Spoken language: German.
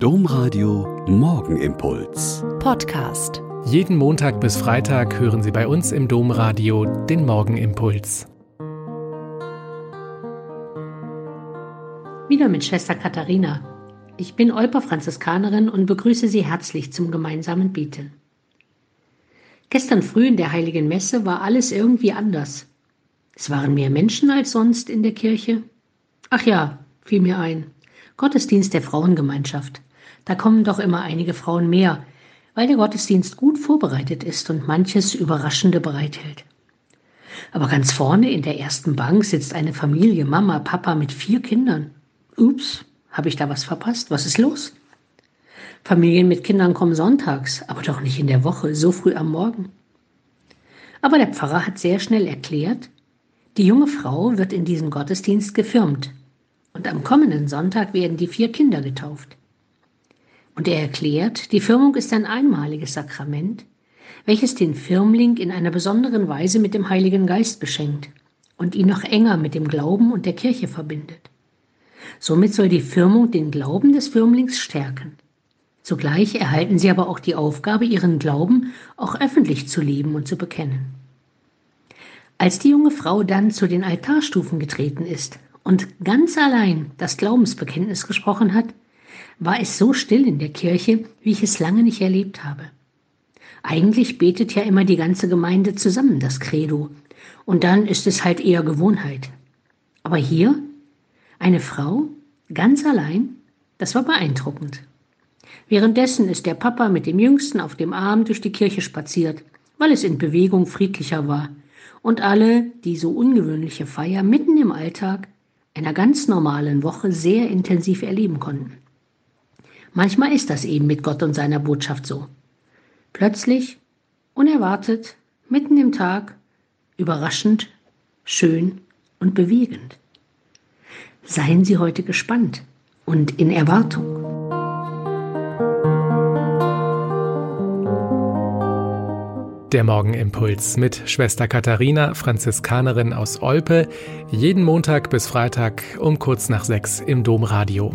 Domradio Morgenimpuls. Podcast. Jeden Montag bis Freitag hören Sie bei uns im Domradio den Morgenimpuls. Wieder mit Schwester Katharina. Ich bin Olper Franziskanerin und begrüße Sie herzlich zum gemeinsamen Beten. Gestern früh in der Heiligen Messe war alles irgendwie anders. Es waren mehr Menschen als sonst in der Kirche. Ach ja, fiel mir ein. Gottesdienst der Frauengemeinschaft. Da kommen doch immer einige Frauen mehr, weil der Gottesdienst gut vorbereitet ist und manches Überraschende bereithält. Aber ganz vorne in der ersten Bank sitzt eine Familie, Mama, Papa mit vier Kindern. Ups, habe ich da was verpasst? Was ist los? Familien mit Kindern kommen sonntags, aber doch nicht in der Woche, so früh am Morgen. Aber der Pfarrer hat sehr schnell erklärt, die junge Frau wird in diesem Gottesdienst gefirmt und am kommenden Sonntag werden die vier Kinder getauft. Und er erklärt, die Firmung ist ein einmaliges Sakrament, welches den Firmling in einer besonderen Weise mit dem Heiligen Geist beschenkt und ihn noch enger mit dem Glauben und der Kirche verbindet. Somit soll die Firmung den Glauben des Firmlings stärken. Zugleich erhalten sie aber auch die Aufgabe, ihren Glauben auch öffentlich zu leben und zu bekennen. Als die junge Frau dann zu den Altarstufen getreten ist und ganz allein das Glaubensbekenntnis gesprochen hat, war es so still in der Kirche, wie ich es lange nicht erlebt habe. Eigentlich betet ja immer die ganze Gemeinde zusammen das Credo, und dann ist es halt eher Gewohnheit. Aber hier eine Frau, ganz allein, das war beeindruckend. Währenddessen ist der Papa mit dem Jüngsten auf dem Arm durch die Kirche spaziert, weil es in Bewegung friedlicher war und alle die so ungewöhnliche Feier mitten im Alltag einer ganz normalen Woche sehr intensiv erleben konnten. Manchmal ist das eben mit Gott und seiner Botschaft so. Plötzlich, unerwartet, mitten im Tag, überraschend, schön und bewegend. Seien Sie heute gespannt und in Erwartung. Der Morgenimpuls mit Schwester Katharina, Franziskanerin aus Olpe, jeden Montag bis Freitag um kurz nach sechs im Domradio.